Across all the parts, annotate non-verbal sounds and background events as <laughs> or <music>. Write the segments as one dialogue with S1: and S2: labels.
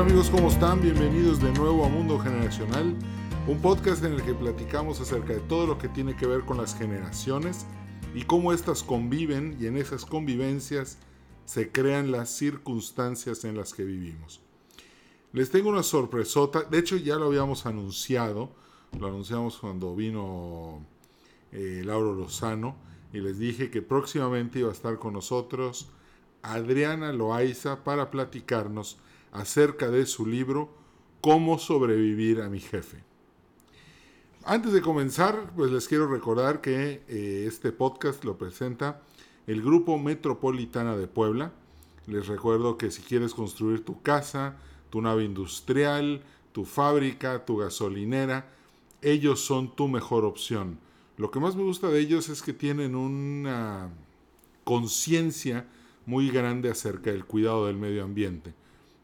S1: Hola amigos, ¿cómo están? Bienvenidos de nuevo a Mundo Generacional, un podcast en el que platicamos acerca de todo lo que tiene que ver con las generaciones y cómo éstas conviven y en esas convivencias se crean las circunstancias en las que vivimos. Les tengo una sorpresota, de hecho ya lo habíamos anunciado, lo anunciamos cuando vino eh, Lauro Lozano y les dije que próximamente iba a estar con nosotros Adriana Loaiza para platicarnos acerca de su libro Cómo sobrevivir a mi jefe. Antes de comenzar, pues les quiero recordar que eh, este podcast lo presenta el Grupo Metropolitana de Puebla. Les recuerdo que si quieres construir tu casa, tu nave industrial, tu fábrica, tu gasolinera, ellos son tu mejor opción. Lo que más me gusta de ellos es que tienen una conciencia muy grande acerca del cuidado del medio ambiente.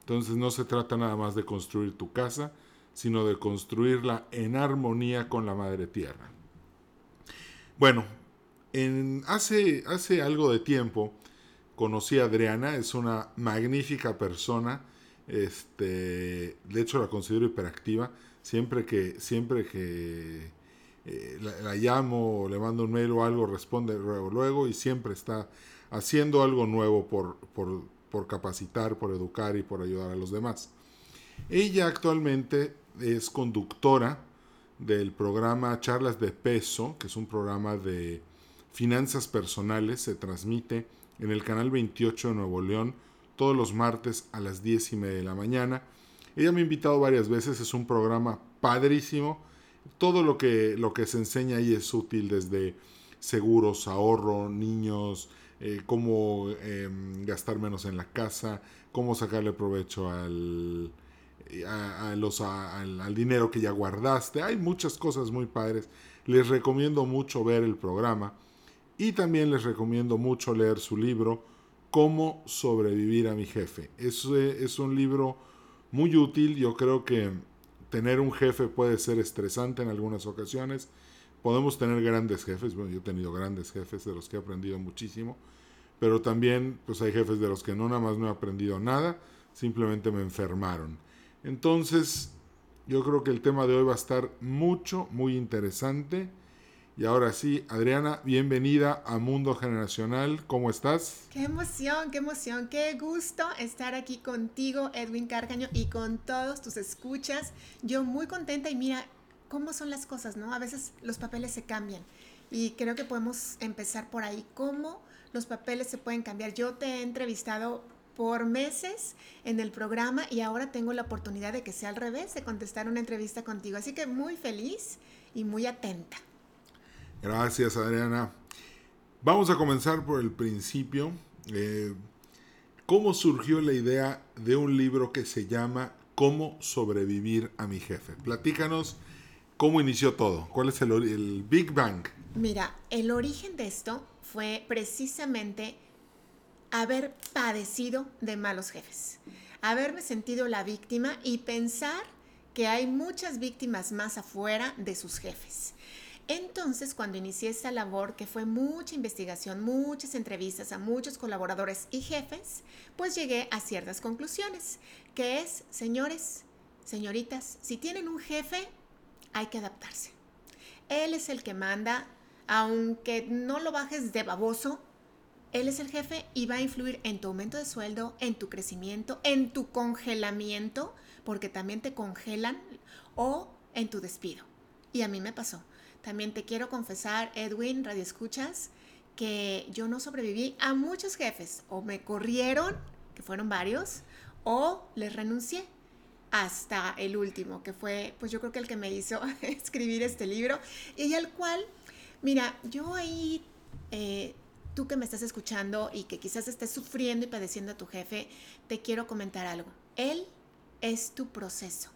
S1: Entonces no se trata nada más de construir tu casa, sino de construirla en armonía con la madre tierra. Bueno, en, hace, hace algo de tiempo conocí a Adriana, es una magnífica persona, este, de hecho la considero hiperactiva, siempre que, siempre que eh, la, llamo o le mando un mail o algo, responde luego, luego y siempre está haciendo algo nuevo por, por, por capacitar, por educar y por ayudar a los demás. Ella actualmente es conductora del programa Charlas de Peso, que es un programa de finanzas personales, se transmite en el canal 28 de Nuevo León todos los martes a las 10 y media de la mañana. Ella me ha invitado varias veces, es un programa padrísimo. Todo lo que, lo que se enseña ahí es útil desde seguros, ahorro, niños, eh, cómo em, gastar menos en la casa, cómo sacarle provecho al, a, los, al, dinero que ya guardaste. Hay muchas cosas muy padres. Les recomiendo mucho ver el programa y también les recomiendo mucho leer su libro, Cómo sobrevivir a mi jefe. Es, es un libro muy útil. Yo creo que tener un jefe puede ser estresante en algunas ocasiones podemos tener grandes jefes, bueno, yo he tenido grandes jefes de los que he aprendido muchísimo, pero también pues hay jefes de los que no nada más no he aprendido nada, simplemente me enfermaron. Entonces, yo creo que el tema de hoy va a estar mucho, muy interesante. Y ahora sí, Adriana, bienvenida a Mundo Generacional. ¿Cómo estás?
S2: Qué emoción, qué emoción, qué gusto estar aquí contigo, Edwin Carcaño, y con todos tus escuchas. Yo muy contenta y mira, cómo son las cosas, ¿no? A veces los papeles se cambian y creo que podemos empezar por ahí, cómo los papeles se pueden cambiar. Yo te he entrevistado por meses en el programa y ahora tengo la oportunidad de que sea al revés, de contestar una entrevista contigo. Así que muy feliz y muy atenta.
S1: Gracias, Adriana. Vamos a comenzar por el principio. Eh, ¿Cómo surgió la idea de un libro que se llama Cómo sobrevivir a mi jefe? Platícanos ¿Cómo inició todo? ¿Cuál es el, Big Bang?
S2: Mira, el origen de esto fue precisamente haber padecido de malos jefes, haberme sentido la víctima y pensar que hay muchas víctimas más afuera de sus jefes. Entonces, cuando inicié esta labor, que fue mucha investigación, muchas entrevistas a muchos colaboradores y jefes, pues llegué a ciertas conclusiones, que es, señores, señoritas, si tienen un jefe, hay que adaptarse. Él es el que manda, aunque no lo bajes de baboso, él es el jefe y va a influir en tu aumento de sueldo, en tu crecimiento, en tu congelamiento, porque también te congelan, o en tu despido. Y a mí me pasó. También te quiero confesar, Edwin, Radio Escuchas, que yo no sobreviví a muchos jefes. O me corrieron, que fueron varios, o les renuncié hasta el último, que fue, pues yo creo que el que me hizo <laughs> escribir este libro, y al cual, mira, yo ahí, eh, tú que me estás escuchando y que quizás estés sufriendo y padeciendo a tu jefe, te quiero comentar algo. Él es tu proceso.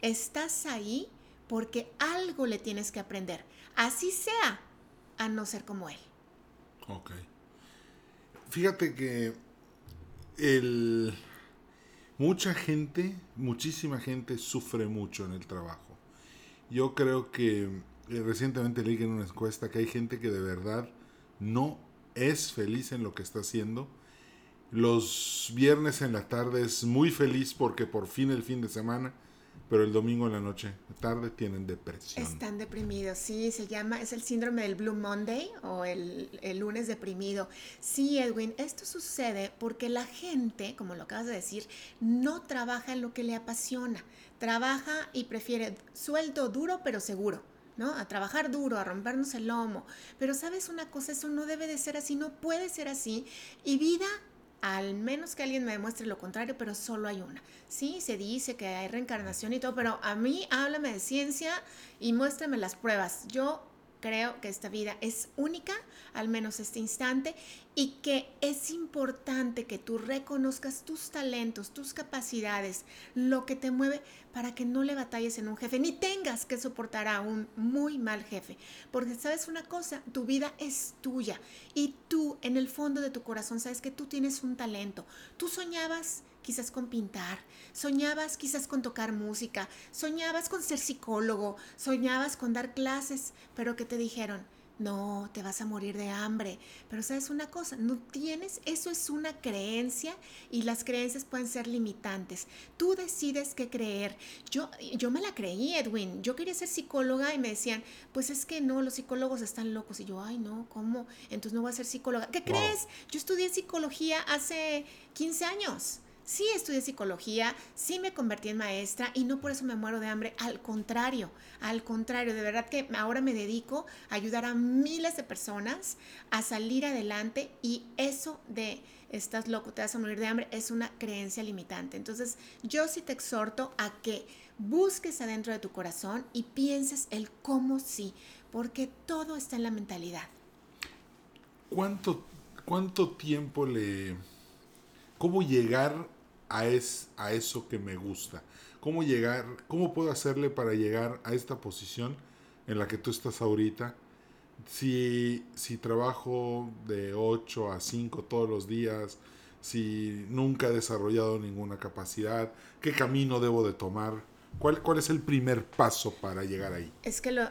S2: Estás ahí porque algo le tienes que aprender, así sea, a no ser como él.
S1: Ok. Fíjate que el Mucha gente, muchísima gente sufre mucho en el trabajo. Yo creo que eh, recientemente leí en una encuesta que hay gente que de verdad no es feliz en lo que está haciendo Los viernes en la tarde es muy feliz porque por fin el fin de semana pero el domingo en la noche, tarde, tienen depresión.
S2: Están deprimidos, sí, se llama, es el síndrome del Blue Monday o el, el, lunes deprimido. Sí, Edwin, esto sucede porque la gente, como lo acabas de decir, no trabaja en lo que le apasiona. Trabaja y prefiere sueldo duro pero seguro. ¿no? A trabajar duro, a rompernos el lomo. Pero sabes una cosa, eso no debe de ser así, no puede ser así. Y vida al menos que alguien me demuestre lo contrario, pero solo hay una. Sí, se dice que hay reencarnación y todo, pero a mí háblame de ciencia y muéstrame las pruebas. Yo creo que esta vida es única, al menos este instante, y que es importante que tú reconozcas tus talentos, tus capacidades, lo que te mueve para que no le batalles en un jefe, ni tengas que soportar a un muy mal jefe. Porque sabes una cosa, tu vida es tuya y tú en el fondo de tu corazón sabes que tú tienes un talento. Tú soñabas quizás con pintar, soñabas quizás con tocar música, soñabas con ser psicólogo, soñabas con dar clases, pero que te dijeron, no, te vas a morir de hambre. Pero sabes una cosa, no tienes, eso es una creencia y las creencias pueden ser limitantes. Tú decides qué creer. Yo, yo me la creí, Edwin. Yo quería ser psicóloga y me decían, pues es que no, los psicólogos están locos. Y yo, ay, no, ¿cómo? Entonces no voy a ser psicóloga. ¿Qué crees? Yo estudié psicología hace 15 años. Sí estudié psicología, sí me convertí en maestra y no por eso me muero de hambre, al contrario, al contrario, de verdad que ahora me dedico a ayudar a miles de personas a salir adelante y eso de estás loco, te vas a morir de hambre es una creencia limitante. Entonces yo sí te exhorto a que busques adentro de tu corazón y pienses el cómo sí, porque todo está en la mentalidad.
S1: ¿Cuánto, cuánto tiempo le cómo llegar a, es, a eso que me gusta. Cómo llegar, cómo puedo hacerle para llegar a esta posición en la que tú estás ahorita. Si, si trabajo de 8 a 5 todos los días, si nunca he desarrollado ninguna capacidad, qué camino debo de tomar. ¿Cuál, ¿Cuál, es el primer paso para llegar ahí?
S2: Es que lo,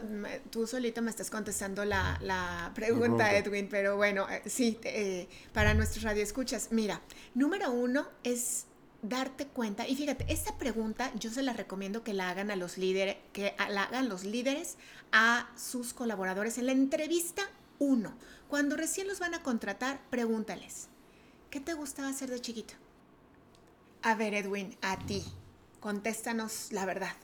S2: tú solito me estás contestando la, la pregunta, Edwin, pero bueno, eh, sí, eh, para nuestros radioescuchas. Mira, número uno es darte cuenta, y fíjate, esta pregunta yo se la recomiendo que la hagan a los líderes, que la hagan los líderes a sus colaboradores en la entrevista uno. Cuando recién los van a contratar, pregúntales, ¿qué te gustaba hacer de chiquito? A ver, Edwin, a ti, contéstanos la verdad.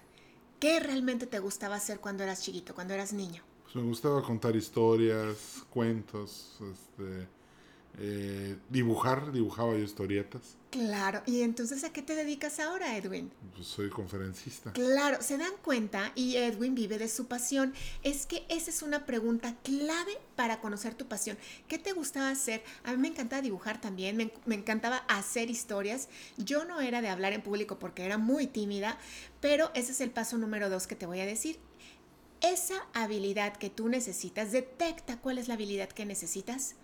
S2: ¿Qué realmente te gustaba hacer cuando eras chiquito, cuando eras niño?
S1: Pues me gustaba contar historias, cuentos, este, eh, dibujar, dibujaba yo historietas.
S2: Claro, y entonces ¿a qué te dedicas ahora, Edwin?
S1: Pues soy conferencista.
S2: Claro, se dan cuenta y Edwin vive de su pasión. Es que esa es una pregunta clave para conocer tu pasión. ¿Qué te gustaba hacer? A mí me encantaba dibujar también, me, me encantaba hacer historias. Yo no era de hablar en público porque era muy tímida, pero ese es el paso número dos que te voy a decir. Esa habilidad que tú necesitas, detecta cuál es la habilidad que necesitas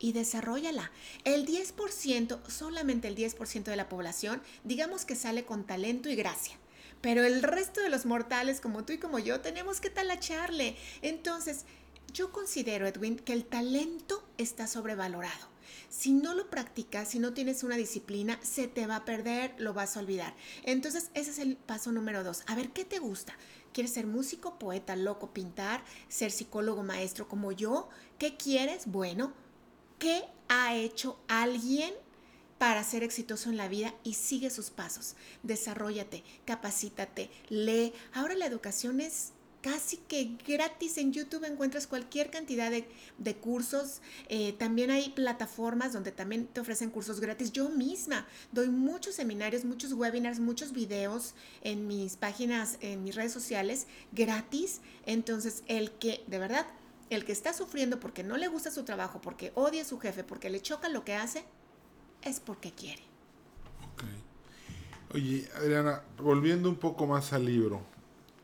S2: y desarrollala. El 10%, solamente el 10% de la población, digamos que sale con talento y gracia. Pero el resto de los mortales como tú y como yo tenemos que talacharle. Entonces, yo considero, Edwin, que el talento está sobrevalorado. Si no lo practicas, si no tienes una disciplina, se te va a perder, lo vas a olvidar. Entonces, ese es el paso número dos. A ver, ¿qué te gusta? ¿Quieres ser músico, poeta, loco, pintar, ser psicólogo, maestro como yo? ¿Qué quieres? Bueno, ¿Qué ha hecho alguien para ser exitoso en la vida y sigue sus pasos? Desarrollate, capacítate, lee. Ahora la educación es casi que gratis en YouTube encuentras cualquier cantidad de, cursos. Eh, también hay plataformas donde también te ofrecen cursos gratis. Yo misma doy muchos seminarios, muchos webinars, muchos videos en mis páginas, en mis redes sociales gratis. Entonces, el que de verdad el que está sufriendo porque no le gusta su trabajo, porque odia a su jefe, porque le choca lo que hace, es porque quiere.
S1: Ok. Oye, Adriana, volviendo un poco más al libro,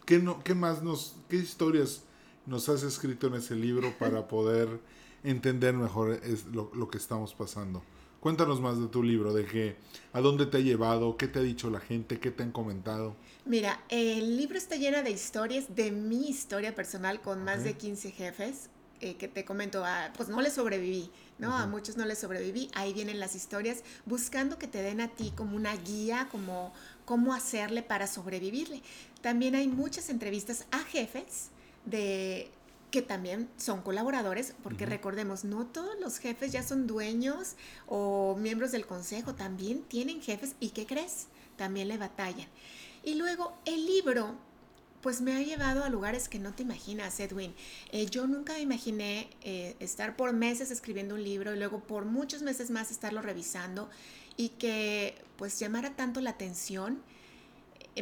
S1: ¿qué, no, qué más nos, qué historias nos has escrito en ese libro para <laughs> poder entender mejor lo, lo, que estamos pasando? Cuéntanos más de tu libro, de qué, a dónde te ha llevado, qué te ha dicho la gente, qué te han comentado.
S2: Mira, el libro está lleno de historias de mi historia personal con más de 15 jefes. eh, que te comento, ah, pues no le sobreviví, ¿no? A muchos no les sobreviví. Ahí vienen las historias buscando que te den a ti como una guía, como cómo hacerle para sobrevivirle. También hay muchas entrevistas a jefes de que también son colaboradores, porque recordemos, no todos los jefes ya son dueños o miembros del consejo, también tienen jefes y ¿qué crees? También le batallan. Y luego el libro pues me ha llevado a lugares que no te imaginas, Edwin. Eh, yo nunca me imaginé eh, estar por meses escribiendo un libro y luego por muchos meses más estarlo revisando y que pues llamara tanto la atención.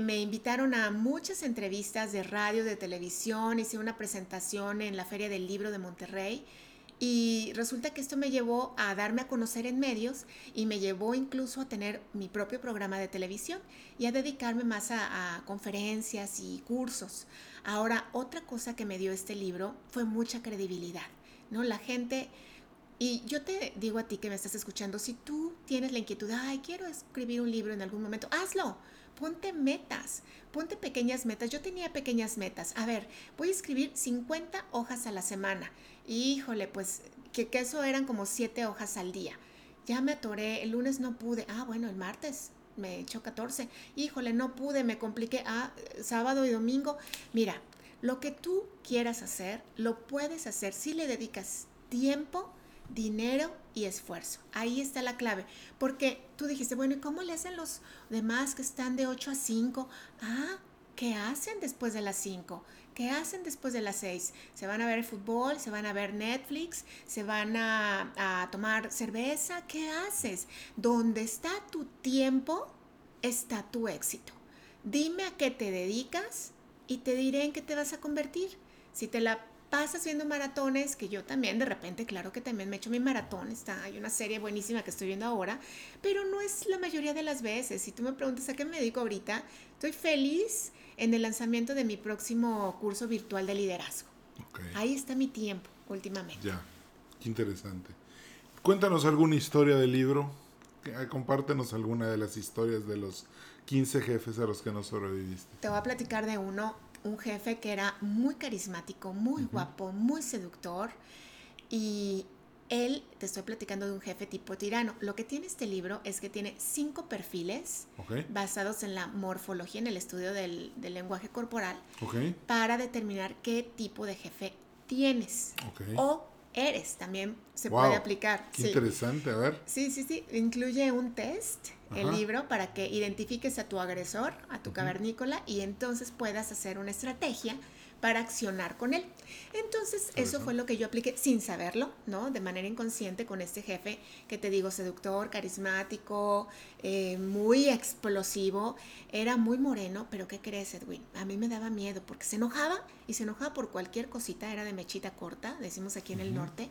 S2: Me invitaron a muchas entrevistas de radio, de televisión, hice una presentación en la Feria del Libro de Monterrey y resulta que esto me llevó a darme a conocer en medios y me llevó incluso a tener mi propio programa de televisión y a dedicarme más a, conferencias y cursos. Ahora, otra cosa que me dio este libro fue mucha credibilidad, ¿no? La gente... Y yo te digo a ti que me estás escuchando, si tú tienes la inquietud, ay, quiero escribir un libro en algún momento, hazlo. Ponte metas, ponte pequeñas metas. Yo tenía pequeñas metas. A ver, voy a escribir 50 hojas a la semana. Híjole, pues que, eso eran como siete hojas al día. Ya me atoré, el lunes no pude. Ah, bueno, el martes me echó 14. Híjole, no pude, me compliqué. Ah, sábado y domingo. Mira, lo que tú quieras hacer, lo puedes hacer si le dedicas tiempo, dinero y esfuerzo. Ahí está la clave. Porque tú dijiste, bueno, ¿y cómo le hacen los demás que están de 8 a 5? Ah, ¿qué hacen después de las 5? ¿Qué hacen después de las seis? ¿Se van a ver fútbol? ¿Se van a ver Netflix? ¿Se van a, tomar cerveza? ¿Qué haces? Donde está tu tiempo, está tu éxito. Dime a qué te dedicas y te diré en qué te vas a convertir. Si te la pasas viendo maratones, que yo también de repente, claro que también me echo mi maratón, está, hay una serie buenísima que estoy viendo ahora, pero no es la mayoría de las veces. Si tú me preguntas a qué me dedico ahorita, estoy feliz en el lanzamiento de mi próximo curso virtual de liderazgo. Ahí está mi tiempo últimamente.
S1: Ya, qué interesante. Cuéntanos alguna historia del libro. Eh, compártenos alguna de las historias de los 15 jefes a los que no sobreviviste.
S2: Te voy a platicar de uno, un jefe que era muy carismático, muy guapo, muy seductor y él, te estoy platicando de un jefe tipo tirano. Lo que tiene este libro es que tiene cinco perfiles basados en la morfología, en el estudio del, lenguaje corporal, para determinar qué tipo de jefe tienes o eres. También se puede aplicar.
S1: Qué interesante, a ver.
S2: Sí, sí, sí. Incluye un test, el libro, para que identifiques a tu agresor, a tu cavernícola, y entonces puedas hacer una estrategia para accionar con él. Entonces, eso fue lo que yo apliqué sin saberlo, ¿no? De manera inconsciente con este jefe que te digo, seductor, carismático, eh, muy explosivo, era muy moreno, pero ¿qué crees, Edwin? A mí me daba miedo porque se enojaba y se enojaba por cualquier cosita, era de mechita corta, decimos aquí en el norte,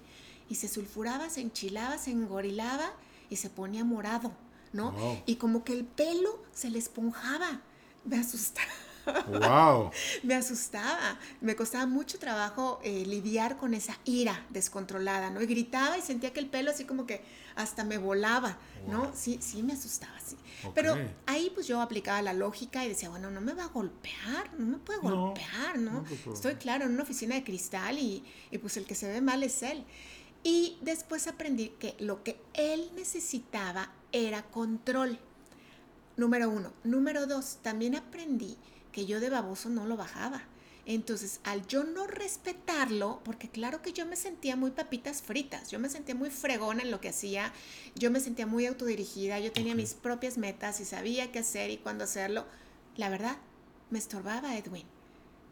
S2: y se sulfuraba, se enchilaba, se engorilaba y se ponía morado, ¿no? Y como que el pelo se le esponjaba. Me asustaba.
S1: Wow. <laughs>
S2: me asustaba, me costaba mucho trabajo eh, lidiar con esa ira descontrolada, ¿no? Y gritaba y sentía que el pelo así como que hasta me volaba, ¿no? Sí, sí me asustaba, sí. Pero ahí pues yo aplicaba la lógica y decía, bueno, no me va a golpear, no me puede golpear, ¿no? Estoy claro en una oficina de cristal y, y pues el que se ve mal es él. Y después aprendí que lo que él necesitaba era control. Número uno. Número dos, también aprendí que yo de baboso no lo bajaba. Entonces, al yo no respetarlo, porque claro que yo me sentía muy papitas fritas, yo me sentía muy fregona en lo que hacía, yo me sentía muy autodirigida, yo tenía mis propias metas y sabía qué hacer y cuándo hacerlo, la verdad, me estorbaba Edwin,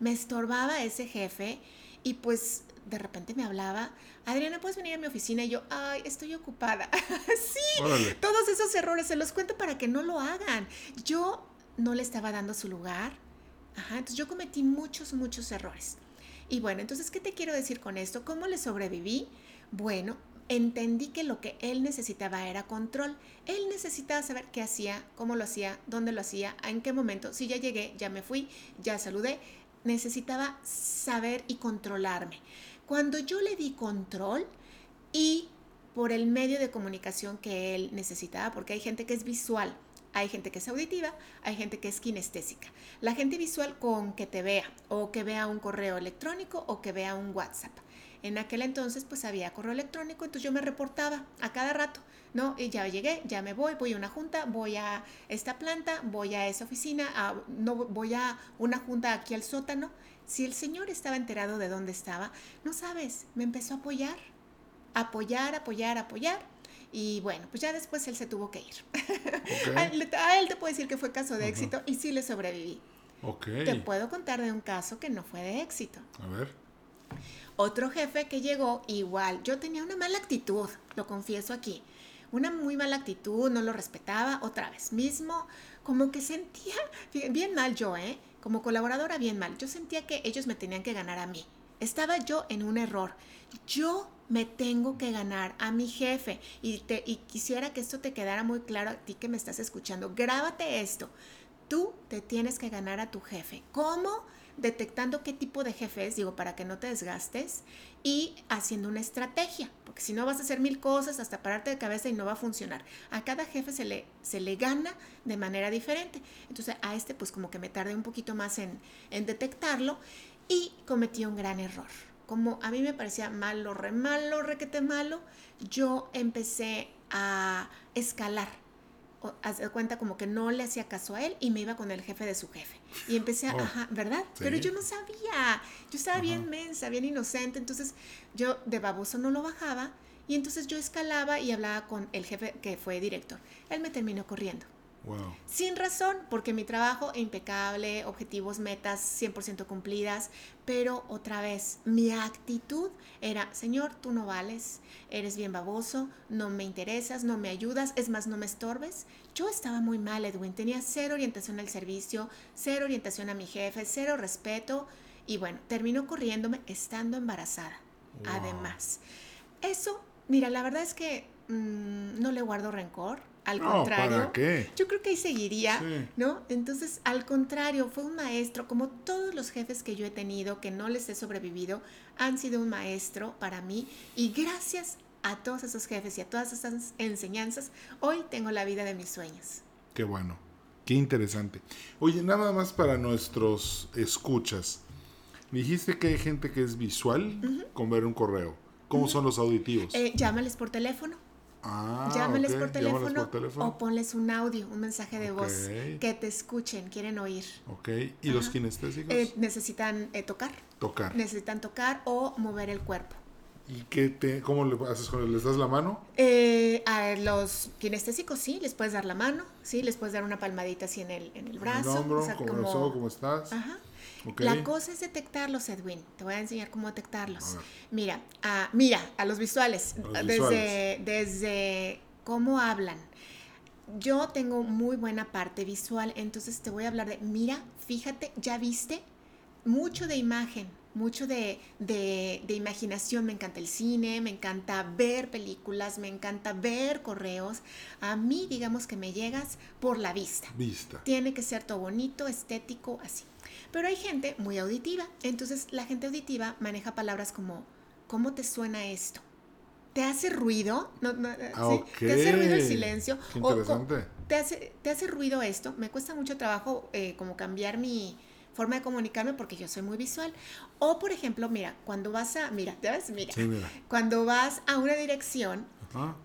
S2: me estorbaba ese jefe y pues de repente me hablaba, Adriana, ¿puedes venir a mi oficina? Y yo, ay, estoy ocupada. <laughs> sí, todos esos errores se los cuento para que no lo hagan. Yo no le estaba dando su lugar, Entonces yo cometí muchos, muchos errores. Y bueno, entonces, ¿qué te quiero decir con esto? ¿Cómo le sobreviví? Bueno, entendí que lo que él necesitaba era control. Él necesitaba saber qué hacía, cómo lo hacía, dónde lo hacía, en qué momento. Si ya llegué, ya me fui, ya saludé. Necesitaba saber y controlarme. Cuando yo le di control y por el medio de comunicación que él necesitaba, porque hay gente que es visual, hay gente que es auditiva, hay gente que es kinestésica. La gente visual con que te vea o que vea un correo electrónico o que vea un WhatsApp. En aquel entonces pues había correo electrónico, entonces yo me reportaba a cada rato, ¿no? Y ya llegué, ya me voy, voy a una junta, voy a esta planta, voy a esa oficina, no voy a una junta aquí al sótano. Si el señor estaba enterado de dónde estaba, no sabes, me empezó a apoyar, apoyar, apoyar, apoyar. Y bueno, pues ya después él se tuvo que ir. <laughs> a, él, te puedo decir que fue caso de éxito y sí le sobreviví. Te puedo contar de un caso que no fue de éxito.
S1: A ver.
S2: Otro jefe que llegó igual, yo tenía una mala actitud, lo confieso aquí. Una muy mala actitud, no lo respetaba, otra vez mismo, como que sentía, <laughs> bien mal yo, ¿eh? Como colaboradora, bien mal. Yo sentía que ellos me tenían que ganar a mí. Estaba yo en un error. Yo me tengo que ganar a mi jefe. Y, te, y quisiera que esto te quedara muy claro a ti que me estás escuchando. Grábate esto. Tú te tienes que ganar a tu jefe. ¿Cómo? detectando qué tipo de jefe es, digo, para que no te desgastes, y haciendo una estrategia, porque si no vas a hacer mil cosas hasta pararte de cabeza y no va a funcionar. A cada jefe se le, se le gana de manera diferente. Entonces a este pues como que me tardé un poquito más en, en detectarlo y cometí un gran error. Como a mí me parecía malo, re malo, requete malo, yo empecé a escalar haz de cuenta como que no le hacía caso a él y me iba con el jefe de su jefe. Y empecé a, oh, ajá, ¿verdad? Pero yo no sabía, yo estaba bien mensa, bien inocente, entonces yo de baboso no lo bajaba y entonces yo escalaba y hablaba con el jefe que fue director. Él me terminó corriendo. Sin razón, porque mi trabajo impecable, objetivos, metas 100% cumplidas, pero otra vez, mi actitud era, Señor, tú no vales, eres bien baboso, no me interesas, no me ayudas, es más, no me estorbes. Yo estaba muy mal, Edwin, tenía cero orientación al servicio, cero orientación a mi jefe, cero respeto y bueno, terminó corriéndome estando embarazada. Además, eso, mira, la verdad es que mm, no le guardo rencor al contrario, yo creo que ahí seguiría, ¿no? Entonces, al contrario, fue un maestro, como todos los jefes que yo he tenido, que no les he sobrevivido, han sido un maestro para mí y gracias a todos esos jefes y a todas esas enseñanzas, hoy tengo la vida de mis sueños.
S1: Qué bueno, qué interesante. Oye, nada más para nuestros escuchas. Dijiste que hay gente que es visual con ver un correo. ¿Cómo son los auditivos?
S2: Eh, llámales por teléfono
S1: Ah,
S2: Llámales, por teléfono, o ponles un audio, un mensaje de voz que te escuchen, quieren oír.
S1: Ok, ¿y los kinestésicos?
S2: Eh, necesitan eh, tocar.
S1: Tocar.
S2: Necesitan tocar o mover el cuerpo.
S1: ¿Y qué te, cómo le haces con él? ¿Les das la mano?
S2: Eh, a los kinestésicos sí, les puedes dar la mano, sí, les puedes dar una palmadita así en el, en el brazo.
S1: En el hombro, como, ¿cómo estás?
S2: Ajá. La cosa es detectarlos, Edwin. Te voy a enseñar cómo detectarlos. Mira, a, mira, a los visuales, desde, desde cómo hablan. Yo tengo muy buena parte visual, entonces te voy a hablar de, mira, fíjate, ya viste, mucho de imagen, mucho de, de, de, imaginación. Me encanta el cine, me encanta ver películas, me encanta ver correos. A mí, digamos que me llegas por la vista.
S1: Vista.
S2: Tiene que ser todo bonito, estético, así. Pero hay gente muy auditiva. Entonces la gente auditiva maneja palabras como, ¿cómo te suena esto? ¿Te hace ruido? No,
S1: ah,
S2: ¿Te hace ruido el silencio?
S1: interesante.
S2: ¿te, hace, ¿Te hace ruido esto? Me cuesta mucho trabajo eh, como cambiar mi forma de comunicarme porque yo soy muy visual. O, por ejemplo, mira, cuando vas a, mira, ¿te ves? Mira, cuando vas a una dirección,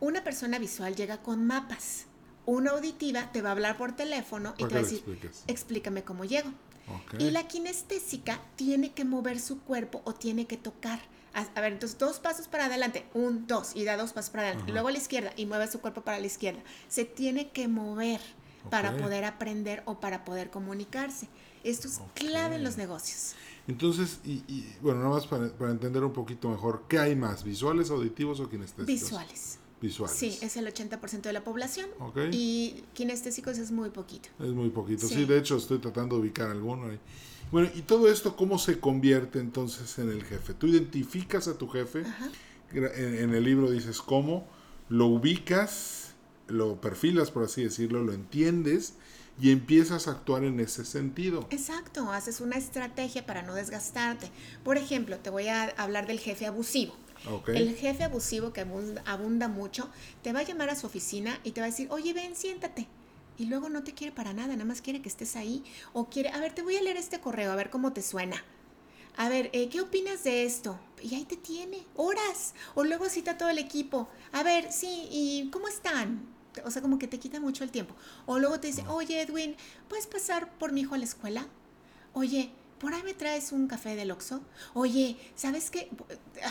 S2: una persona visual llega con mapas. Una auditiva te va a hablar por teléfono y te va a decir, explícame cómo llego. Y la kinestésica tiene que mover su cuerpo o tiene que tocar. A, ver, entonces dos pasos para adelante, un, dos, y da dos pasos para adelante. Luego a la izquierda y mueve su cuerpo para la izquierda. Se tiene que mover para poder aprender o para poder comunicarse. Esto es clave en los negocios.
S1: Entonces, y, bueno, nada más para, para, entender un poquito mejor, ¿qué hay más? ¿Visuales, auditivos o kinestésicos?
S2: Visuales.
S1: Visuales.
S2: Sí, es el 80% de la población. Y kinestésicos es muy poquito.
S1: Es muy poquito. Sí. de hecho estoy tratando de ubicar alguno. Bueno, y todo esto, ¿cómo se convierte entonces en el jefe? Tú identificas a tu jefe, en, el libro dices cómo, lo ubicas, lo perfilas, por así decirlo, lo entiendes y empiezas a actuar en ese sentido.
S2: Exacto, haces una estrategia para no desgastarte. Por ejemplo, te voy a hablar del jefe abusivo. El jefe abusivo que abunda, mucho te va a llamar a su oficina y te va a decir, oye, ven, siéntate. Y luego no te quiere para nada, nada más quiere que estés ahí. O quiere, a ver, te voy a leer este correo, a ver cómo te suena. A ver, eh, ¿qué opinas de esto? Y ahí te tiene, horas. O luego cita a todo el equipo. A ver, sí, ¿y cómo están? O sea, como que te quita mucho el tiempo. O luego te dice, oye, Edwin, ¿puedes pasar por mi hijo a la escuela? Oye, ¿por ahí me traes un café del Oxxo? Oye, ¿sabes qué?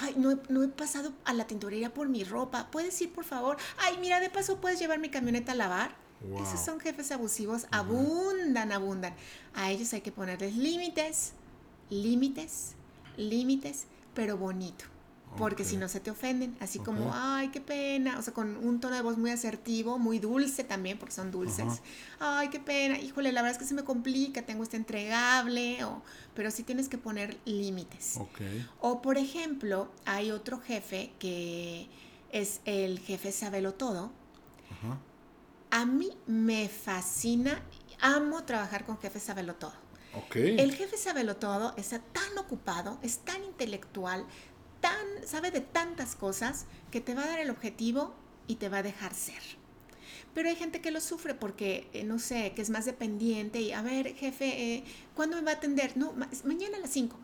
S2: Ay, no, he, no he pasado a la tintorería por mi ropa. ¿Puedes ir, por favor? Ay, mira, de paso, ¿puedes llevar mi camioneta a lavar?
S1: Wow.
S2: Esos son jefes abusivos, abundan, abundan. A ellos hay que ponerles límites, límites, límites, pero bonito. Porque si no se te ofenden, así como, ay, qué pena, o sea, con un tono de voz muy asertivo, muy dulce también, porque son dulces. Ay, qué pena, híjole, la verdad es que se me complica, tengo este entregable, o, pero sí tienes que poner límites.
S1: Ok.
S2: O por ejemplo, hay otro jefe que es el jefe sabelo todo.
S1: Ajá.
S2: A mí me fascina, amo trabajar con jefes sabelo todo.
S1: Ok.
S2: El jefe sabelo todo está tan ocupado, es tan intelectual, tan sabe de tantas cosas que te va a dar el objetivo y te va a dejar ser. Pero hay gente que lo sufre porque, eh, no sé, que es más dependiente y, a ver, jefe, eh, ¿cuándo me va a atender? No, ma- mañana a las 5.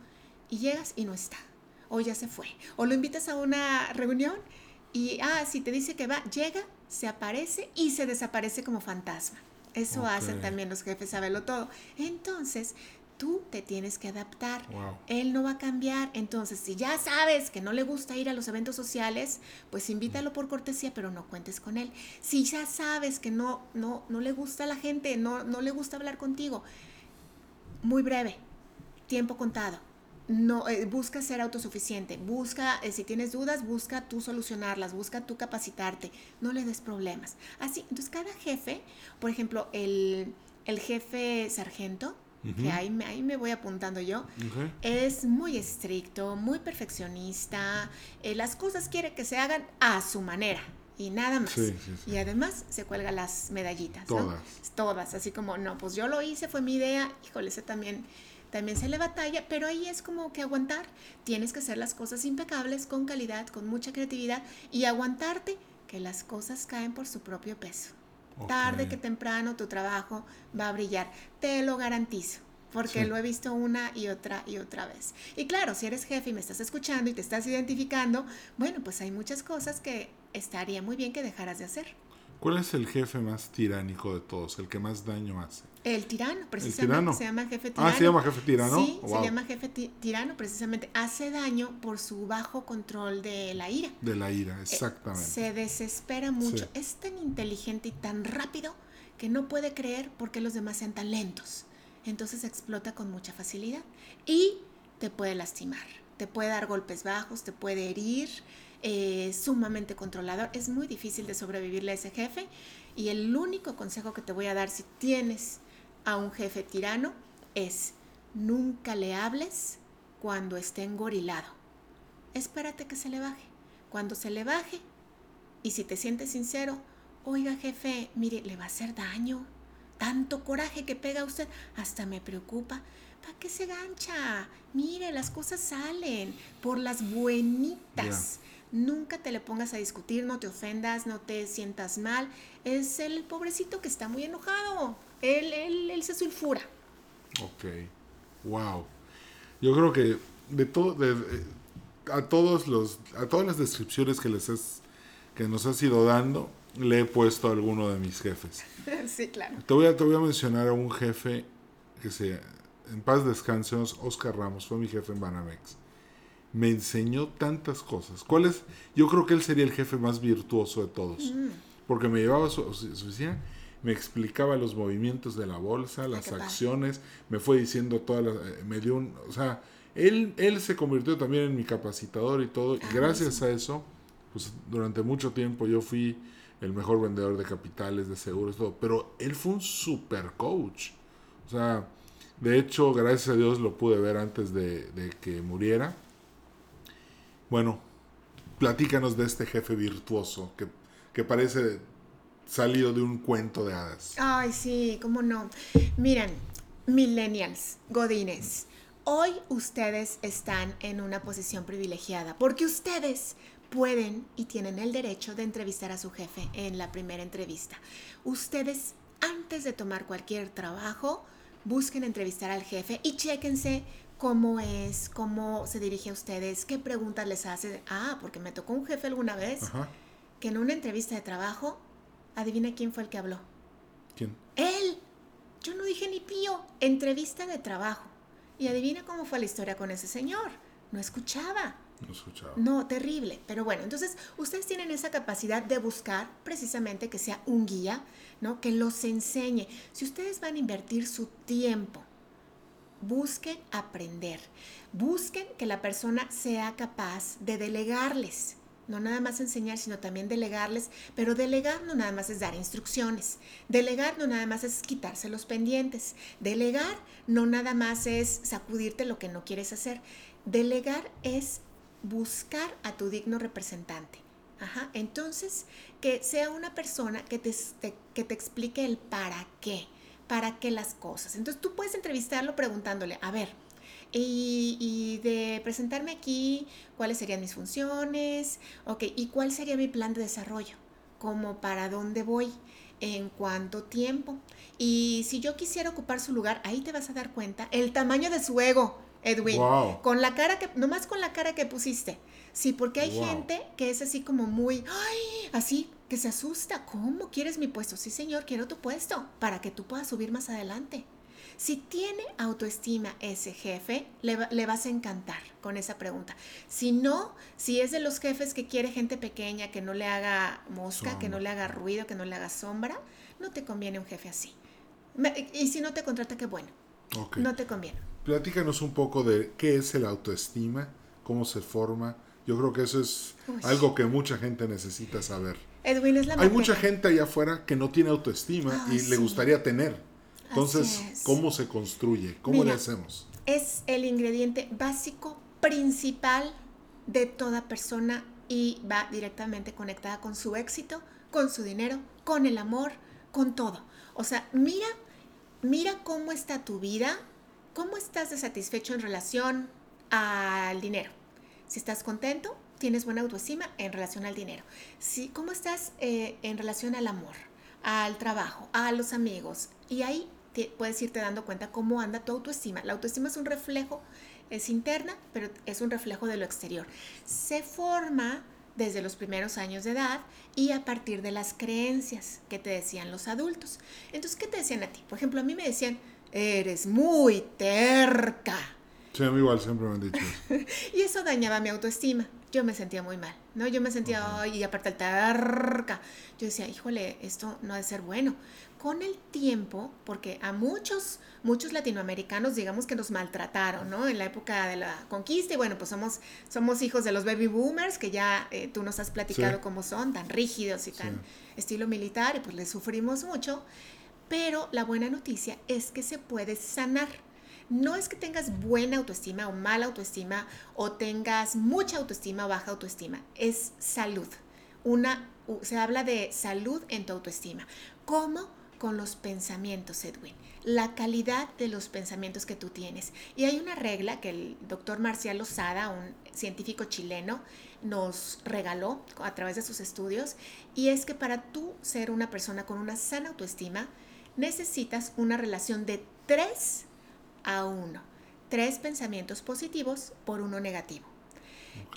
S2: Y llegas y no está. O ya se fue. O lo invitas a una reunión y, ah, si te dice que va, llega, se aparece y se desaparece como fantasma. Eso hacen también los jefes, saberlo todo. Entonces, tú te tienes que adaptar.
S1: Wow.
S2: Él no va a cambiar. Entonces, si ya sabes que no le gusta ir a los eventos sociales, pues invítalo por cortesía, pero no cuentes con él. Si ya sabes que no, no, no le gusta a la gente, no, no le gusta hablar contigo, muy breve, tiempo contado. No, eh, busca ser autosuficiente, busca, eh, si tienes dudas, busca tú solucionarlas, busca tú capacitarte, no le des problemas. Así, entonces cada jefe, por ejemplo, el, el jefe sargento, que ahí, me- ahí me voy apuntando yo, es muy estricto, muy perfeccionista, eh, las cosas quiere que se hagan a su manera y nada más.
S1: Sí, sí, sí.
S2: Y además se cuelga las medallitas. ¿no?
S1: Todas.
S2: Todas, así como, no, pues yo lo hice, fue mi idea, híjole, ese también, también se le batalla, pero ahí es como que aguantar, tienes que hacer las cosas impecables, con calidad, con mucha creatividad y aguantarte que las cosas caen por su propio peso. Tarde que temprano tu trabajo va a brillar, te lo garantizo. Porque
S1: Sí.
S2: lo he visto una y otra y otra vez. Y claro, si eres jefe y me estás escuchando y te estás identificando, bueno, pues hay muchas cosas que estaría muy bien que dejaras de hacer.
S1: ¿Cuál es el jefe más tiránico de todos? El que más daño hace.
S2: El tirano, precisamente.
S1: tirano.
S2: Se llama jefe tirano.
S1: Ah, ¿se llama jefe tirano?
S2: Sí,
S1: Wow.
S2: se llama jefe ti- tirano, precisamente. Hace daño por su bajo control de la ira.
S1: De la ira,
S2: Eh,
S1: exactamente.
S2: Se desespera mucho.
S1: Sí.
S2: Es tan inteligente y tan rápido que no puede creer por qué los demás sean tan lentos. Entonces explota con mucha facilidad y te puede lastimar. Te puede dar golpes bajos, te puede herir, eh, sumamente controlador. Es muy difícil de sobrevivirle a ese jefe. Y el único consejo que te voy a dar si tienes a un jefe tirano es nunca le hables cuando esté engorilado. Espérate que se le baje. Cuando se le baje, y si te sientes sincero, oiga jefe, mire, le va a hacer daño. Tanto coraje que pega usted, hasta me preocupa. ¿Para qué se gancha? Mire, las cosas salen por las buenitas. Nunca te le pongas a discutir, no te ofendas, no te sientas mal. Es el pobrecito que está muy enojado. Él, él, él se sulfura.
S1: Ok. Wow. Yo creo que de todo, de- de- a todos los, a todas las descripciones que les has, que nos has ido dando, le he puesto a alguno de mis jefes. <laughs>
S2: sí, claro.
S1: Te voy a, te voy a mencionar a un jefe que se, en paz descanse, Oscar Ramos, fue mi jefe en Banamex. Me enseñó tantas cosas. ¿Cuál es? Yo creo que él sería el jefe más virtuoso de todos.
S2: Mm.
S1: Porque me llevaba a su, oficina, me explicaba los movimientos de la bolsa, las acciones, me fue diciendo todas las... eh, Me dio un... O sea, él, él se convirtió también en mi capacitador y todo. Y gracias a eso, pues durante mucho tiempo yo fui el mejor vendedor de capitales, de seguros, todo. Pero él fue un super coach. O sea, de hecho, gracias a Dios lo pude ver antes de, de que muriera. Bueno, platícanos de este jefe virtuoso que, que parece salido de un cuento de hadas.
S2: Ay, sí, cómo no. Miren, millennials, godines, hoy ustedes están en una posición privilegiada porque ustedes pueden y tienen el derecho de entrevistar a su jefe en la primera entrevista. Ustedes, antes de tomar cualquier trabajo, busquen entrevistar al jefe y chéquense cómo es, cómo se dirige a ustedes, qué preguntas les hace. Ah, porque me tocó un jefe alguna vez
S1: Ajá.
S2: que en una entrevista de trabajo, adivina quién fue el que habló.
S1: ¿Quién?
S2: Él. Yo no dije ni pío. Entrevista de trabajo. Y adivina cómo fue la historia con ese señor. No escuchaba.
S1: No escuchaba.
S2: No, terrible. Pero bueno, entonces ustedes tienen esa capacidad de buscar precisamente que sea un guía, ¿no? Que los enseñe. Si ustedes van a invertir su tiempo, busquen aprender. Busquen que la persona sea capaz de delegarles. No nada más enseñar, sino también delegarles. Pero delegar no nada más es dar instrucciones. Delegar no nada más es quitarse los pendientes. Delegar no nada más es sacudirte lo que no quieres hacer. Delegar es buscar a tu digno representante. Entonces, que sea una persona que te- que te explique el para qué, para qué las cosas. Entonces, tú puedes entrevistarlo preguntándole, a ver, y, y de presentarme aquí, cuáles serían mis funciones, ok, y cuál sería mi plan de desarrollo, como para dónde voy, en cuánto tiempo. Y si yo quisiera ocupar su lugar, ahí te vas a dar cuenta el tamaño de su ego, Edwin.
S1: Wow.
S2: Con la cara que, nomás con la cara que pusiste. Sí, porque hay
S1: Wow.
S2: gente que es así como muy, ay, así, que se asusta. ¿Cómo quieres mi puesto? Sí, señor, quiero tu puesto para que tú puedas subir más adelante. Si tiene autoestima ese jefe, le, va- le vas a encantar con esa pregunta. Si no, si es de los jefes que quiere gente pequeña, que no le haga mosca, que no le haga ruido, que no le haga sombra, no te conviene un jefe así. Y si no te contrata, qué bueno. No te conviene.
S1: Platícanos un poco de qué es el autoestima, cómo se forma. Yo creo que eso es
S2: Uy.
S1: algo que mucha gente necesita saber.
S2: Edwin es la
S1: Hay mucha gente allá afuera que no tiene autoestima
S2: Ah,
S1: y le gustaría tener. Entonces. ¿cómo se construye? ¿Cómo
S2: Mira.
S1: le hacemos?
S2: es el ingrediente básico principal de toda persona y va directamente conectada con su éxito, con su dinero, con el amor, con todo. O sea, mira, mira cómo está tu vida, cómo estás de satisfecho en relación al dinero. Si estás contento, tienes buena autoestima en relación al dinero. Si, ¿Cómo estás eh, en relación al amor, al trabajo, a los amigos? Y ahí puedes irte dando cuenta cómo anda tu autoestima. La autoestima es un reflejo, es interna, pero es un reflejo de lo exterior. Se forma desde los primeros años de edad y a partir de las creencias que te decían los adultos. Entonces, ¿qué te decían a ti? Por ejemplo, a mí me decían, eres muy terca.
S1: Sí, a mí igual siempre me han dicho eso. <laughs>
S2: Y eso dañaba mi autoestima. Yo me sentía muy mal, ¿no? Yo me sentía, "Ay", y aparte el terca. Yo decía, híjole, esto no ha de ser bueno. Con el tiempo, porque a muchos, muchos latinoamericanos, digamos que nos maltrataron, ¿no? En la época de la conquista, y bueno, pues somos, somos hijos de los baby boomers, que ya eh, tú nos has platicado
S1: Sí.
S2: cómo son, tan rígidos y tan
S1: Sí.
S2: estilo militar, y pues les sufrimos mucho. Pero la buena noticia es que se puede sanar. No es que tengas buena autoestima o mala autoestima o tengas mucha autoestima o baja autoestima, es salud. Una, se habla de salud en tu autoestima. ¿Cómo? Con los pensamientos, Edwin. La calidad de los pensamientos que tú tienes. Y hay una regla que el doctor Marcial Lozada, un científico chileno, nos regaló a través de sus estudios, y es que para tú ser una persona con una sana autoestima, necesitas una relación de 3 a 1. Tres pensamientos positivos por uno negativo.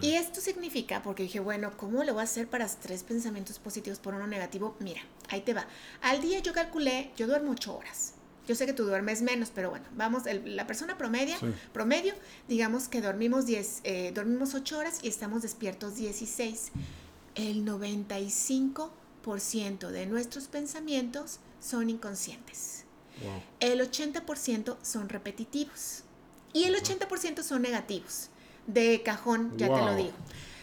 S2: Y esto significa, porque dije, bueno, ¿cómo le voy a hacer para tres pensamientos positivos por uno negativo? Mira, ahí te va. Al día yo calculé, yo duermo ocho horas. Yo sé que tú duermes menos, pero bueno, vamos, el- la persona promedio,
S1: Sí.
S2: promedio, digamos que dormimos 10, eh, dormimos 8 horas y estamos despiertos 16. El 95% de nuestros pensamientos son inconscientes.
S1: Wow.
S2: El 80% son repetitivos y el 80% son negativos. De cajón, ya te lo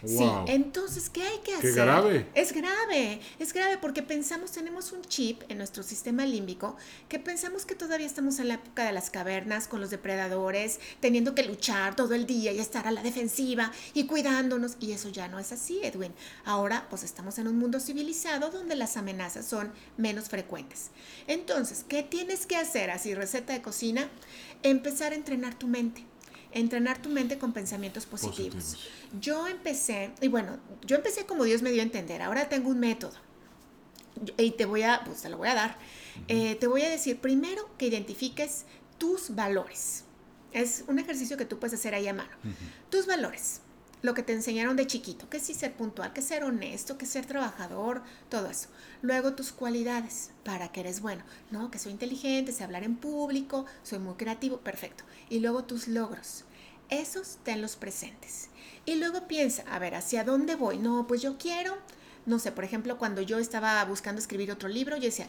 S1: Wow.
S2: Sí, entonces, ¿qué hay que
S1: Qué
S2: hacer?
S1: grave.
S2: Es grave, es grave porque pensamos, tenemos un chip en nuestro sistema límbico que pensamos que todavía estamos en la época de las cavernas con los depredadores, teniendo que luchar todo el día y estar a la defensiva y cuidándonos. Y eso ya no es así, Edwin. Ahora, pues estamos en un mundo civilizado donde las amenazas son menos frecuentes. Entonces, ¿qué tienes que hacer? Así, receta de cocina, empezar a entrenar tu mente. Entrenar tu mente con pensamientos positivos.
S1: Positivos.
S2: Yo empecé, y bueno, yo empecé como Dios me dio a entender. Ahora tengo un método. Y te voy a, pues te lo voy a dar. Eh, te voy a decir primero que identifiques tus valores. Es un ejercicio que tú puedes hacer ahí a mano. Tus valores, lo que te enseñaron de chiquito, que sí ser puntual, que ser honesto, que ser trabajador, todo eso. Luego tus cualidades, para que eres bueno, ¿no? Que soy inteligente, sé hablar en público, soy muy creativo, perfecto. Y luego tus logros, esos tenlos presentes. Y luego piensa, a ver, ¿hacia dónde voy? No, pues yo quiero, no sé, por ejemplo, cuando yo estaba buscando escribir otro libro, yo decía,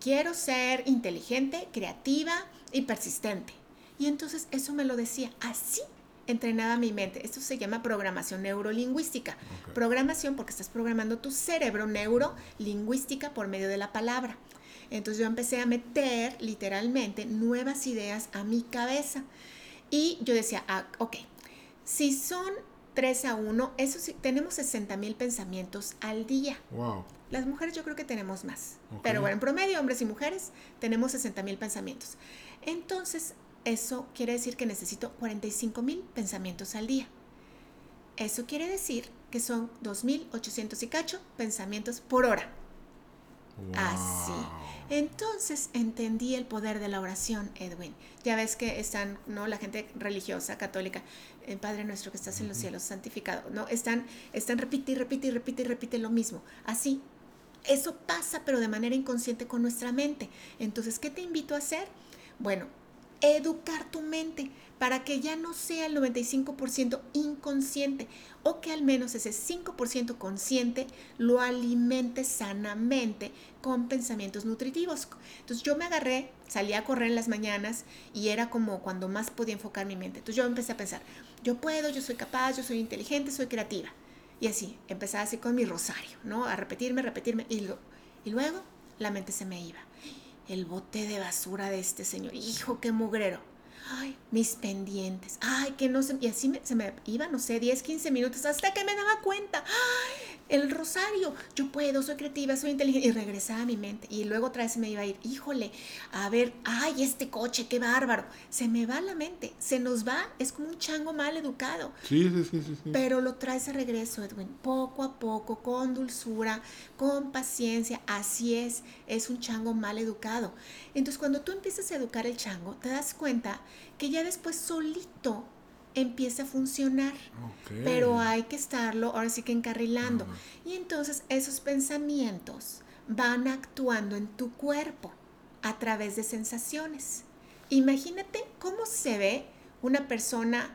S2: quiero ser inteligente, creativa y persistente. Y entonces eso me lo decía, así entrenaba mi mente. Esto se llama programación neurolingüística. Programación porque estás programando tu cerebro neurolingüística por medio de la palabra. Entonces yo empecé a meter literalmente nuevas ideas a mi cabeza. Y yo decía, ah, ok, si son 3 a 1, eso sí, tenemos 60 mil pensamientos al día.
S1: Wow.
S2: Las mujeres yo creo que tenemos más. Pero bueno, en promedio, hombres y mujeres, tenemos 60 mil pensamientos. Entonces, eso quiere decir que necesito 45 mil pensamientos al día. Eso quiere decir que son 2.800 y cacho pensamientos por hora. Así. Entonces entendí el poder de la oración, Edwin. Ya ves que están, ¿no? La gente religiosa, católica, el Padre nuestro que estás en los cielos, santificado, ¿no? Están, están repite y repite y repite y repite lo mismo. Así. Eso pasa, pero de manera inconsciente con nuestra mente. Entonces, ¿qué te invito a hacer? Bueno, educar tu mente para que ya no sea el 95% inconsciente o que al menos ese 5% consciente lo alimente sanamente con pensamientos nutritivos. Entonces yo me agarré, salí a correr en las mañanas y era como cuando más podía enfocar mi mente. Entonces yo empecé a pensar, yo puedo, yo soy capaz, yo soy inteligente, soy creativa. Y así, empezaba así con mi rosario, ¿no? A repetirme, repetirme y, y luego la mente se me iba el bote de basura de este señor. Hijo, qué mugrero. Ay, mis pendientes. Ay, que no se... Y así se me iba, no sé, 10, 15 minutos hasta que me daba cuenta. Ay, el rosario, yo puedo, soy creativa, soy inteligente, y regresaba a mi mente. Y luego otra vez me iba a ir, híjole, a ver, ay, este coche, qué bárbaro. Se me va la mente, se nos va, es como un chango mal educado.
S1: Sí, sí, sí, sí.
S2: Pero lo traes de regreso, Edwin, poco a poco, con dulzura, con paciencia, así es, es un chango mal educado. Entonces, cuando tú empiezas a educar el chango, te das cuenta que ya después solito empieza a funcionar. Pero hay que estarlo ahora sí que encarrilando. Y entonces esos pensamientos van actuando en tu cuerpo a través de sensaciones. Imagínate cómo se ve una persona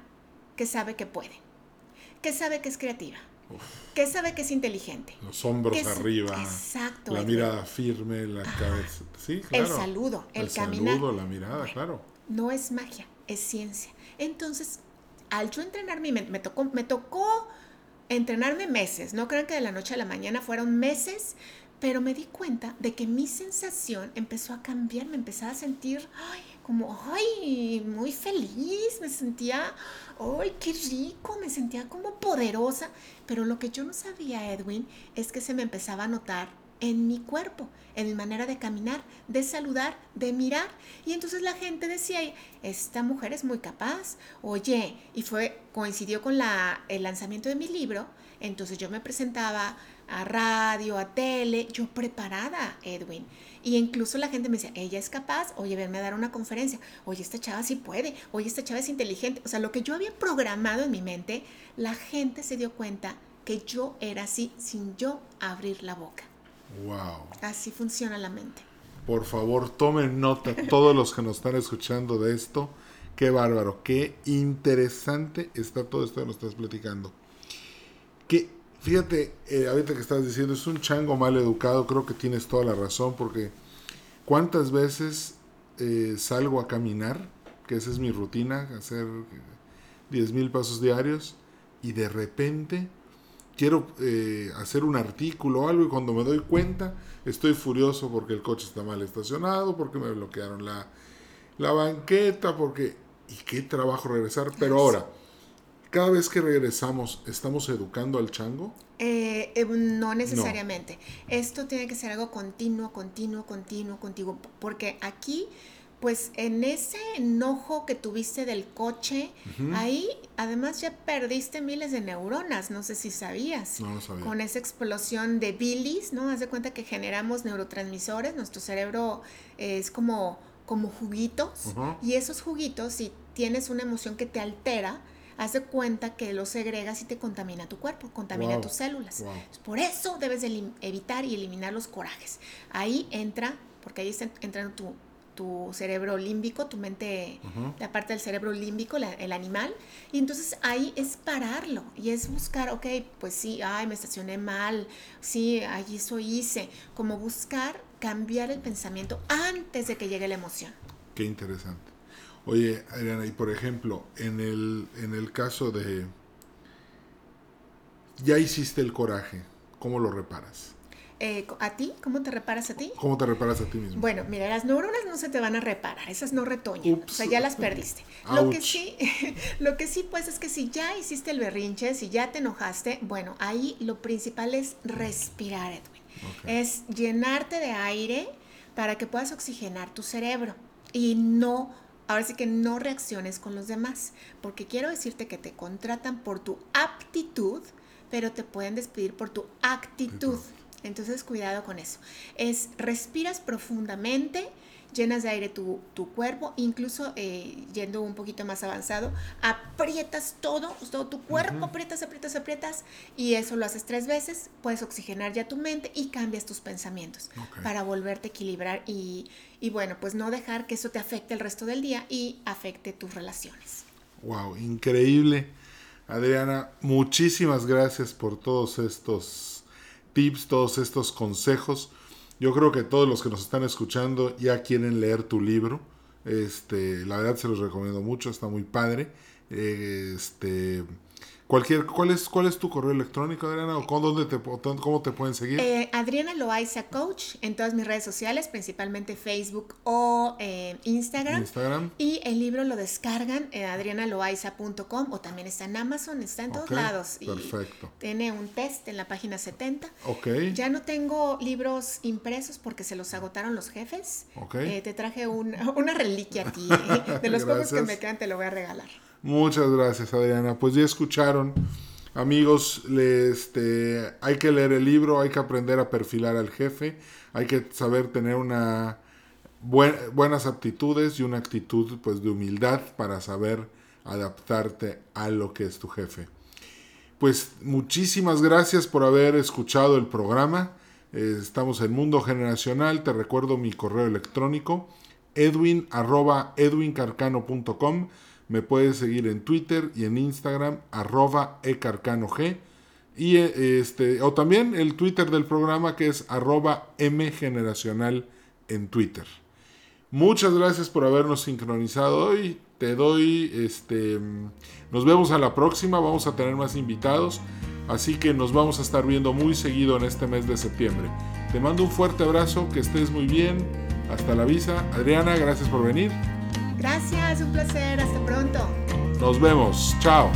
S2: que sabe que puede, que sabe que es creativa, que sabe que es inteligente.
S1: Los hombros arriba.
S2: Exacto.
S1: La mirada firme, la cabeza. Sí,
S2: claro. El saludo, el, el caminar.
S1: saludo, la mirada, claro.
S2: No es magia, es ciencia. Entonces, al yo entrenar me tocó, me tocó entrenarme meses, no crean que de la noche a la mañana fueron meses, pero me di cuenta de que mi sensación empezó a cambiar, me empezaba a sentir como, muy feliz, me sentía, ay, qué rico, me sentía como poderosa, pero lo que yo no sabía, Edwin, es que se me empezaba a notar en mi cuerpo, en mi manera de caminar, de saludar, de mirar. Y entonces la gente decía, esta mujer es muy capaz. Oye, y fue, coincidió con la, el lanzamiento de mi libro. Entonces yo me presentaba a radio, a tele, yo preparada, Edwin. Y incluso la gente me decía, ella es capaz, oye, venme a dar una conferencia, oye, esta chava sí puede, oye, esta chava es inteligente. O sea, lo que yo había programado en mi mente, la gente se dio cuenta que yo era así sin yo abrir la boca.
S1: Wow.
S2: Así funciona la mente.
S1: Por favor, tomen nota todos los que nos están escuchando de esto. Qué bárbaro, qué interesante está todo esto que nos estás platicando. Que, fíjate, eh, ahorita que estás diciendo, es un chango mal educado, creo que tienes toda la razón, porque cuántas veces eh, salgo a caminar, que esa es mi rutina, hacer 10 mil pasos diarios, y de repente quiero eh, hacer un artículo o algo y cuando me doy cuenta estoy furioso porque el coche está mal estacionado, porque me bloquearon la, la banqueta, porque... ¿Y qué trabajo regresar? Pero ahora, cada vez que regresamos, ¿estamos educando al chango?
S2: Eh, eh, no necesariamente. Esto tiene que ser algo continuo, continuo, continuo, contigo, porque aquí pues en ese enojo que tuviste del coche, ahí además ya perdiste miles de neuronas, no sé si sabías.
S1: No lo sabía.
S2: Con esa explosión de bilis, ¿no? Haz de cuenta que generamos neurotransmisores, nuestro cerebro es como, como juguitos, y esos juguitos, si tienes una emoción que te altera, haz de cuenta que lo segregas y te contamina tu cuerpo, contamina
S1: Wow,
S2: tus células.
S1: wow.
S2: Por eso debes de evitar y eliminar los corajes. Ahí entra, porque ahí está entrando tu, tu cerebro límbico, tu mente, la parte del cerebro límbico, la- el animal, y entonces ahí es pararlo y es buscar, ok, pues sí, ay, me estacioné mal, sí, ay, eso hice, como buscar cambiar el pensamiento antes de que llegue la emoción.
S1: Qué interesante. Oye, Adriana, y por ejemplo, en el, en el caso de... Ya hiciste el coraje, ¿cómo lo reparas?
S2: Eh, ¿A ti? ¿Cómo te reparas a ti?
S1: ¿Cómo te reparas a ti mismo?
S2: Bueno, mira, las neuronas no se te van a reparar, esas no retoñan,
S1: Ups.
S2: o sea, ya las perdiste. <laughs> Lo que sí, <laughs> lo que sí, pues es que si ya hiciste el berrinche, si ya te enojaste, bueno, ahí lo principal es respirar, Edwin. Es llenarte de aire para que puedas oxigenar tu cerebro y no, ahora sí que no reacciones con los demás, porque quiero decirte que te contratan por tu aptitud, pero te pueden despedir por tu actitud. Entonces, cuidado con eso. Es respiras profundamente, llenas de aire tu, tu cuerpo, incluso eh, yendo un poquito más avanzado, aprietas todo, todo tu cuerpo, aprietas, aprietas, aprietas, y eso lo haces tres veces, puedes oxigenar ya tu mente y cambias tus pensamientos para volverte a equilibrar y, y bueno, pues no dejar que eso te afecte el resto del día y afecte tus relaciones.
S1: Wow, increíble. Adriana, muchísimas gracias por todos estos tips, todos estos consejos. Yo creo que todos los que nos están escuchando ya quieren leer tu libro. Este, la verdad se los recomiendo mucho, está muy padre. Este, cualquier, ¿cuál es, cuál es tu correo electrónico, Adriana? ¿O con dónde te, cómo te pueden seguir?
S2: Eh, Adriana Loaiza Coach en todas mis redes sociales, principalmente Facebook o eh, Instagram.
S1: Instagram.
S2: Y el libro lo descargan en adrianaloaiza.com o también está en Amazon, está en todos lados. Y
S1: perfecto.
S2: tiene un test en la página 70.
S1: Ok.
S2: Ya no tengo libros impresos porque se los agotaron los jefes.
S1: Ok.
S2: Eh, te traje un- <laughs> una reliquia a ti. eh, <laughs> De los pocos que me quedan te lo voy a regalar.
S1: Muchas gracias, Adriana. Pues ya escucharon, amigos, este, hay que leer el libro, hay que aprender a perfilar al jefe, hay que saber tener una buen- buenas aptitudes y una actitud pues de humildad para saber adaptarte a lo que es tu jefe. Pues muchísimas gracias por haber escuchado el programa. Estamos en Mundo Generacional. Te recuerdo mi correo electrónico edwin edwincarcano.com. Me puedes seguir en Twitter y en Instagram arroba ecarcanog. Y eh, este, o también el Twitter del programa que es arroba mgeneracional en Twitter. Muchas gracias por habernos sincronizado hoy. Te doy, este, nos vemos a la próxima. Vamos a tener más invitados. Así que nos vamos a estar viendo muy seguido en este mes de septiembre. Te mando un fuerte abrazo, que estés muy bien. Hasta la visa. Adriana, gracias por venir.
S2: Gracias, un placer. Hasta pronto.
S1: Nos vemos. Chao.